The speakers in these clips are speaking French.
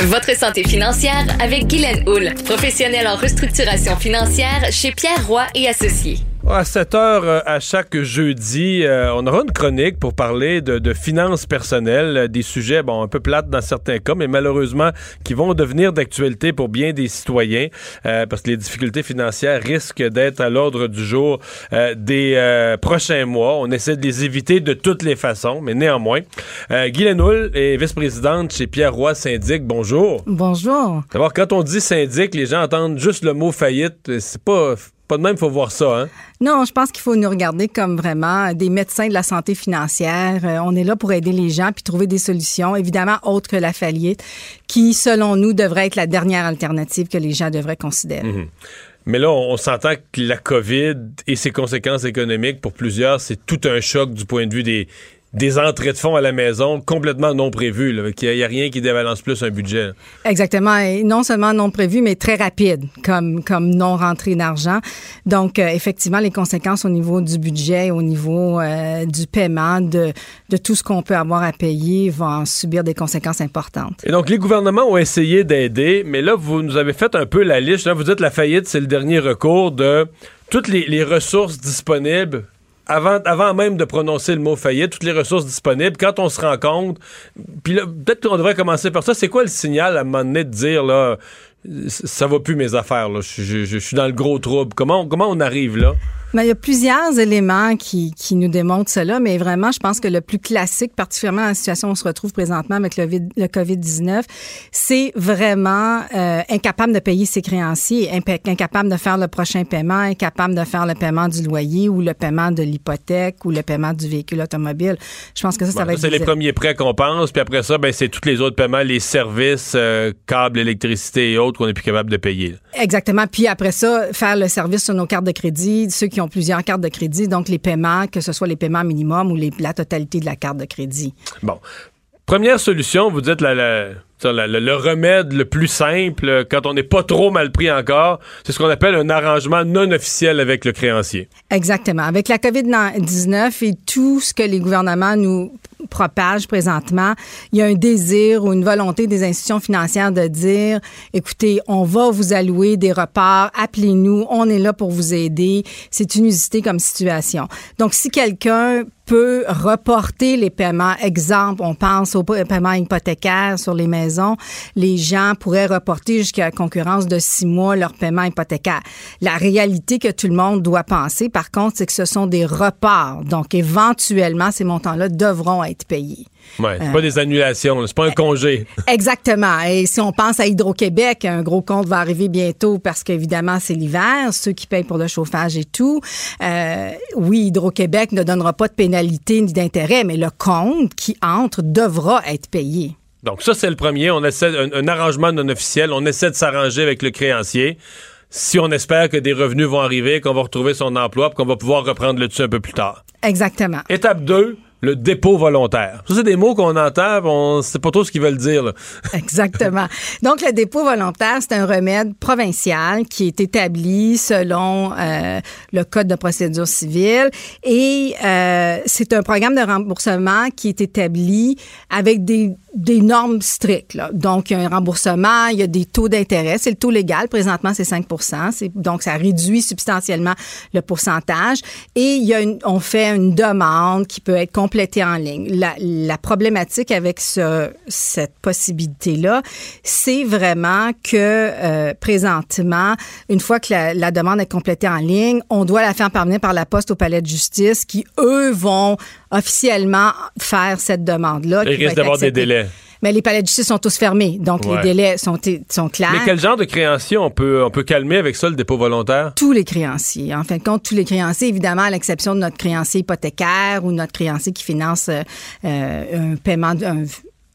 Votre santé financière avec Guylaine Houle, professionnelle en restructuration financière chez Pierre Roy et Associés. À 7 heures euh, à chaque jeudi, euh, on aura une chronique pour parler de, finances personnelles, euh, des sujets bon un peu plates dans certains cas, mais malheureusement qui vont devenir d'actualité pour bien des citoyens, parce que les difficultés financières risquent d'être à l'ordre du jour des prochains mois. On essaie de les éviter de toutes les façons, mais néanmoins. Guy Lenoul est vice-présidente chez Pierre Roy Syndic. Bonjour. Bonjour. D'abord, quand on dit syndic, les gens entendent juste le mot faillite. C'est pas pas de même, il faut voir ça, hein? Non, je pense qu'il faut nous regarder comme vraiment des médecins de la santé financière. Euh, on est là pour aider les gens puis trouver des solutions, évidemment autres que la faillite, qui, selon nous, devrait être la dernière alternative que les gens devraient considérer. Mhm. Mais là, on, s'entend que la COVID et ses conséquences économiques, pour plusieurs, c'est tout un choc du point de vue des, des entrées de fonds à la maison complètement non prévues. Il n'y a, rien qui dévalence plus un budget. Exactement. Et non seulement non prévu, mais très rapide comme, comme non rentrée d'argent. Donc, euh, effectivement, les conséquences au niveau du budget, au niveau euh, du paiement, de, de tout ce qu'on peut avoir à payer vont subir des conséquences importantes. Et donc, les gouvernements ont essayé d'aider, mais là, vous nous avez fait un peu la liste. Là, vous dites la faillite, c'est le dernier recours de toutes les, les ressources disponibles avant, avant même de prononcer le mot faillite, toutes les ressources disponibles, quand on se rend compte, puis peut-être qu'on devrait commencer par ça, c'est quoi le signal à un moment donné de dire, là, ça va plus mes affaires, là, je, je suis dans le gros trouble. Comment, comment on arrive là? Mais il y a plusieurs éléments qui, qui, nous démontrent cela, mais vraiment, je pense que le plus classique, particulièrement dans la situation où on se retrouve présentement avec le, le COVID-19, c'est vraiment euh, incapable de payer ses créanciers, incapable de faire le prochain paiement, incapable de faire le paiement du loyer ou le paiement de l'hypothèque ou le paiement du véhicule automobile. Je pense que ça, ça va être... C'est les premiers prêts qu'on pense, puis après ça, ben, c'est tous les autres paiements, les services, euh, câbles, électricité et autres qu'on n'est plus capable de payer. Exactement. Puis après ça, faire le service sur nos cartes de crédit, ceux qui ont plusieurs cartes de crédit, donc les paiements, que ce soit les paiements minimum ou les, la totalité de la carte de crédit. Bon. Première solution, vous dites la, le remède le plus simple quand on n'est pas trop mal pris encore, c'est ce qu'on appelle un arrangement non officiel avec le créancier. Exactement. Avec la COVID-19 et tout ce que les gouvernements nous propage présentement, il y a un désir ou une volonté des institutions financières de dire, écoutez, on va vous allouer des reparts, appelez-nous, on est là pour vous aider. C'est une usité comme situation. Donc, si quelqu'un peut reporter les paiements. Exemple, on pense aux paiements hypothécaires sur les maisons. Les gens pourraient reporter jusqu'à la concurrence de six mois leur paiement hypothécaire. La réalité que tout le monde doit penser, par contre, c'est que ce sont des reports. Donc, éventuellement, ces montants-là devront être payés. Oui, c'est pas des annulations, c'est pas un congé. Exactement. Et si on pense à Hydro-Québec, un gros compte va arriver bientôt parce qu'évidemment, c'est l'hiver, ceux qui payent pour le chauffage et tout. Euh, oui, Hydro-Québec ne donnera pas de pénalité ni d'intérêt, mais le compte qui entre devra être payé. Donc ça, c'est le premier. On essaie un, arrangement non officiel. On essaie de s'arranger avec le créancier. Si on espère que des revenus vont arriver, qu'on va retrouver son emploi, qu'on va pouvoir reprendre le dessus un peu plus tard. Exactement. Étape 2, le dépôt volontaire. Ça, c'est des mots qu'on entend, on sait pas trop ce qu'ils veulent dire. Exactement. Donc, le dépôt volontaire, c'est un remède provincial qui est établi selon euh, le Code de procédure civile et euh, c'est un programme de remboursement qui est établi avec des normes strictes. Donc, il y a un remboursement, il y a des taux d'intérêt. C'est le taux légal. Présentement, c'est 5% Donc, ça réduit substantiellement le pourcentage. Et on fait une demande qui peut être en ligne. La, la problématique avec ce, cette possibilité-là, c'est vraiment que euh, présentement, une fois que la, la demande est complétée en ligne, on doit la faire parvenir par la poste au palais de justice qui, eux, vont officiellement faire cette demande-là. Il risque d'avoir des délais. Mais les palais de justice sont tous fermés, donc les délais sont, sont clairs. Mais quel genre de créanciers on peut, on peut calmer avec ça, le dépôt volontaire? Tous les créanciers. En fin de compte, tous les créanciers, évidemment, à l'exception de notre créancier hypothécaire ou notre créancier qui finance euh, un paiement, un,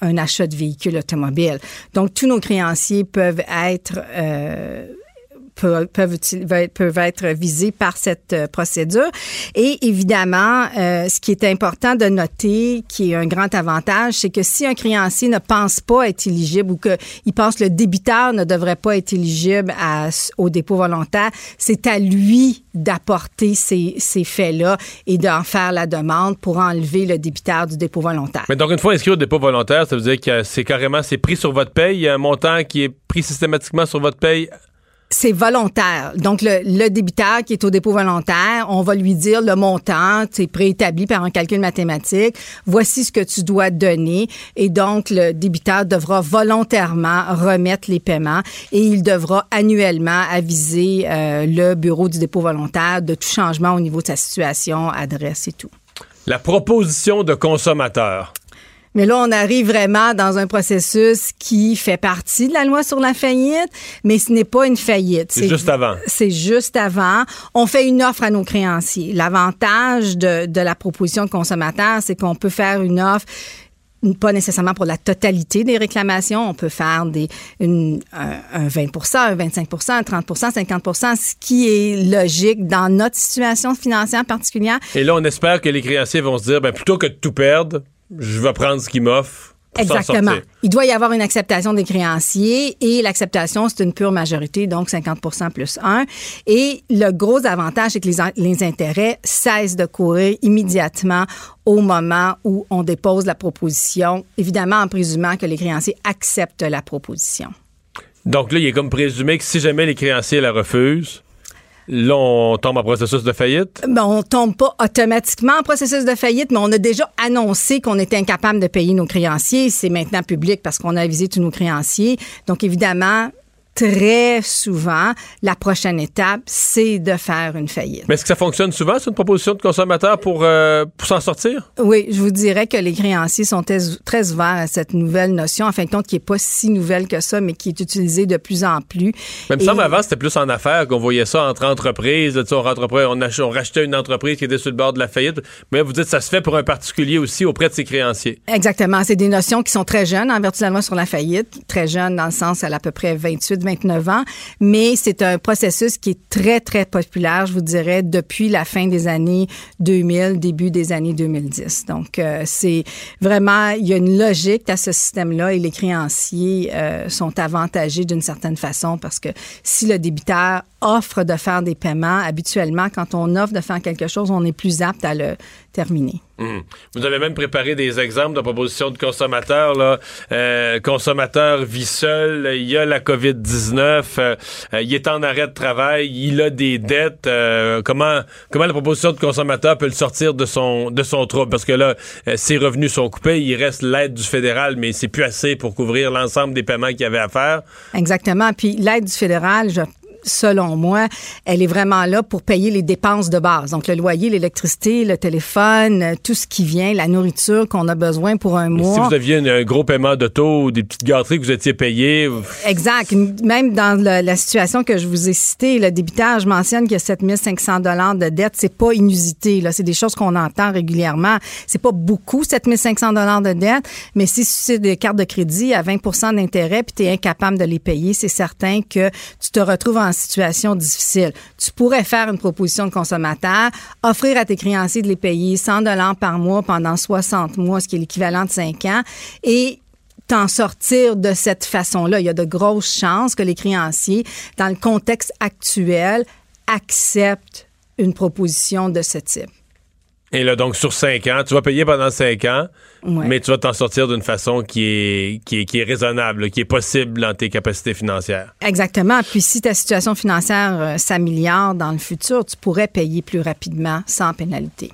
un, achat de véhicule automobile. Donc, tous nos créanciers peuvent être... Euh, peuvent, peuvent être visés par cette euh, procédure. Et évidemment, euh, ce qui est important de noter, qui est un grand avantage, c'est que si un créancier ne pense pas être éligible ou qu'il pense que le débiteur ne devrait pas être éligible au dépôt volontaire, c'est à lui d'apporter ces, ces faits-là et d'en faire la demande pour enlever le débiteur du dépôt volontaire. Mais donc, une fois inscrit au dépôt volontaire, ça veut dire que c'est carrément, c'est pris sur votre paye, il y a un montant qui est pris systématiquement sur votre paye c'est volontaire. Donc, le, débiteur qui est au dépôt volontaire, on va lui dire le montant, c'est préétabli par un calcul mathématique. Voici ce que tu dois donner. Et donc, le débiteur devra volontairement remettre les paiements et il devra annuellement aviser euh, le bureau du dépôt volontaire de tout changement au niveau de sa situation, adresse et tout. La proposition de consommateur. Mais là, on arrive vraiment dans un processus qui fait partie de la loi sur la faillite, mais ce n'est pas une faillite. C'est juste avant. C'est juste avant. On fait une offre à nos créanciers. L'avantage de, de la proposition de consommateur, c'est qu'on peut faire une offre pas nécessairement pour la totalité des réclamations. On peut faire des, une, un, 20% un 25% un 30% 50% ce qui est logique dans notre situation financière particulière. Et là, on espère que les créanciers vont se dire, ben, plutôt que de tout perdre, je vais prendre ce qu'il m'offre. Exactement. Il doit y avoir une acceptation des créanciers et l'acceptation, c'est une pure majorité, donc 50% plus 1. Et le gros avantage, c'est que les, les, intérêts cessent de courir immédiatement au moment où on dépose la proposition, évidemment en présumant que les créanciers acceptent la proposition. Donc là, il est comme présumé que si jamais les créanciers la refusent, Là, on tombe en processus de faillite? Ben, on tombe pas automatiquement en processus de faillite, mais on a déjà annoncé qu'on était incapable de payer nos créanciers. C'est maintenant public parce qu'on a avisé tous nos créanciers. Donc, évidemment, très souvent, la prochaine étape, c'est de faire une faillite. Mais est-ce que ça fonctionne souvent, c'est une proposition de consommateur pour, euh, pour s'en sortir? Oui, je vous dirais que les créanciers sont très, ouverts à cette nouvelle notion, en fin de compte, qui n'est pas si nouvelle que ça, mais qui est utilisée de plus en plus. Même ça, avant, c'était plus en affaires qu'on voyait ça entre entreprises. Là, on, on, on, rachetait une entreprise qui était sur le bord de la faillite. Mais vous dites ça se fait pour un particulier aussi auprès de ses créanciers. Exactement. C'est des notions qui sont très jeunes en vertu de la loi sur la faillite. Très jeunes dans le sens, a à peu près 28, 29 ans, mais c'est un processus qui est très, très populaire, je vous dirais, depuis la fin des années 2000, début des années 2010. Donc, euh, c'est vraiment, il y a une logique à ce système-là et les créanciers euh, sont avantagés d'une certaine façon parce que si le débiteur offre de faire des paiements, habituellement, quand on offre de faire quelque chose, on est plus apte à le terminer. Mmh. Vous avez même préparé des exemples de propositions de consommateurs. Là. Euh, consommateur vit seul, il a la COVID-19, euh, euh, il est en arrêt de travail, il a des dettes. Euh, comment comment la proposition de consommateur peut le sortir de son de son trouble? Parce que là, ses revenus sont coupés, il reste l'aide du fédéral, mais c'est plus assez pour couvrir l'ensemble des paiements qu'il y avait à faire. Exactement. Puis l'aide du fédéral, je selon moi, elle est vraiment là pour payer les dépenses de base. Donc, le loyer, l'électricité, le téléphone, euh, tout ce qui vient, la nourriture qu'on a besoin pour un mois. Si vous aviez un gros paiement d'auto ou des petites gâteries que vous étiez payé. Exact. Même dans la situation que je vous ai citée, le débiteur, je mentionne qu'il y a 7500 dollars de dette. C'est pas inusité. Là, c'est des choses qu'on entend régulièrement. C'est pas beaucoup, 7500 dollars de dette, mais si c'est des cartes de crédit à 20 d'intérêt puis tu es incapable de les payer, c'est certain que tu te retrouves en situation difficile. Tu pourrais faire une proposition de consommateur, offrir à tes créanciers de les payer 100 dollars par mois pendant 60 mois, ce qui est l'équivalent de 5 ans, et t'en sortir de cette façon-là. Il y a de grosses chances que les créanciers, dans le contexte actuel, acceptent une proposition de ce type. Et là, donc, sur cinq ans, tu vas payer pendant cinq ans, mais tu vas t'en sortir d'une façon qui est, qui est, qui est raisonnable, qui est possible dans tes capacités financières. Exactement. Puis si ta situation financière euh, s'améliore dans le futur, tu pourrais payer plus rapidement sans pénalité.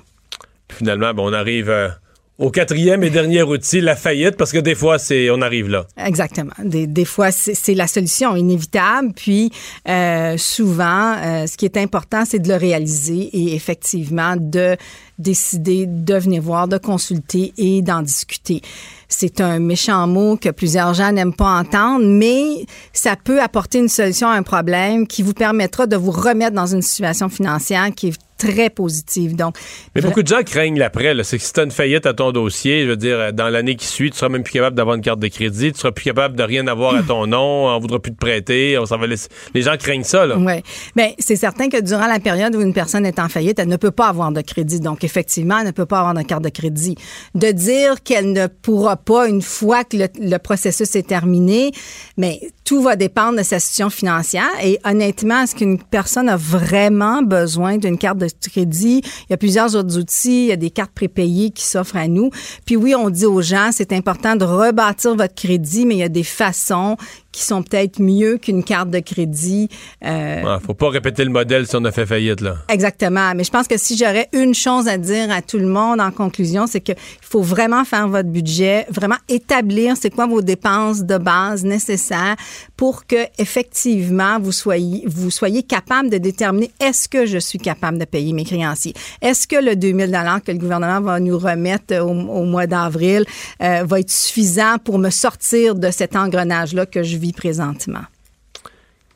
finalement, bon, on arrive... Euh, au quatrième et dernier outil, la faillite, parce que des fois, c'est on arrive là. Exactement. Des, des fois, c'est la solution inévitable. Puis, euh, souvent, euh, ce qui est important, c'est de le réaliser et effectivement de décider de venir voir, de consulter et d'en discuter. C'est un méchant mot que plusieurs gens n'aiment pas entendre, mais ça peut apporter une solution à un problème qui vous permettra de vous remettre dans une situation financière qui est très positive. Donc, mais beaucoup de gens craignent l'après. C'est que si tu as une faillite à ton dossier, je veux dire, dans l'année qui suit, tu seras même plus capable d'avoir une carte de crédit, tu seras plus capable de rien avoir à ton nom, on voudra plus te prêter, on s'en va laisser... Les gens craignent ça, là. Oui. Mais c'est certain que durant la période où une personne est en faillite, elle ne peut pas avoir de crédit. Donc, effectivement, elle ne peut pas avoir de carte de crédit. De dire qu'elle ne pourra pas une fois que le, le processus est terminé, mais tout va dépendre de sa situation financière. Et honnêtement, est-ce qu'une personne a vraiment besoin d'une carte de crédit? Il y a plusieurs autres outils. Il y a des cartes prépayées qui s'offrent à nous. Puis oui, on dit aux gens, c'est important de rebâtir votre crédit, mais il y a des façons qui sont peut-être mieux qu'une carte de crédit. Euh... Ah, faut pas répéter le modèle si on a fait faillite, là. Exactement. Mais je pense que si j'aurais une chose à dire à tout le monde en conclusion, c'est qu'il faut vraiment faire votre budget, vraiment établir c'est quoi vos dépenses de base nécessaires pour que effectivement vous soyez vous soyez capable de déterminer est-ce que je suis capable de payer mes créanciers. Est-ce que le 2000 dollars que le gouvernement va nous remettre au, au mois d'avril euh, va être suffisant pour me sortir de cet engrenage là que je vis présentement.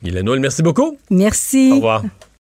Guylaine merci beaucoup. Merci. Au revoir.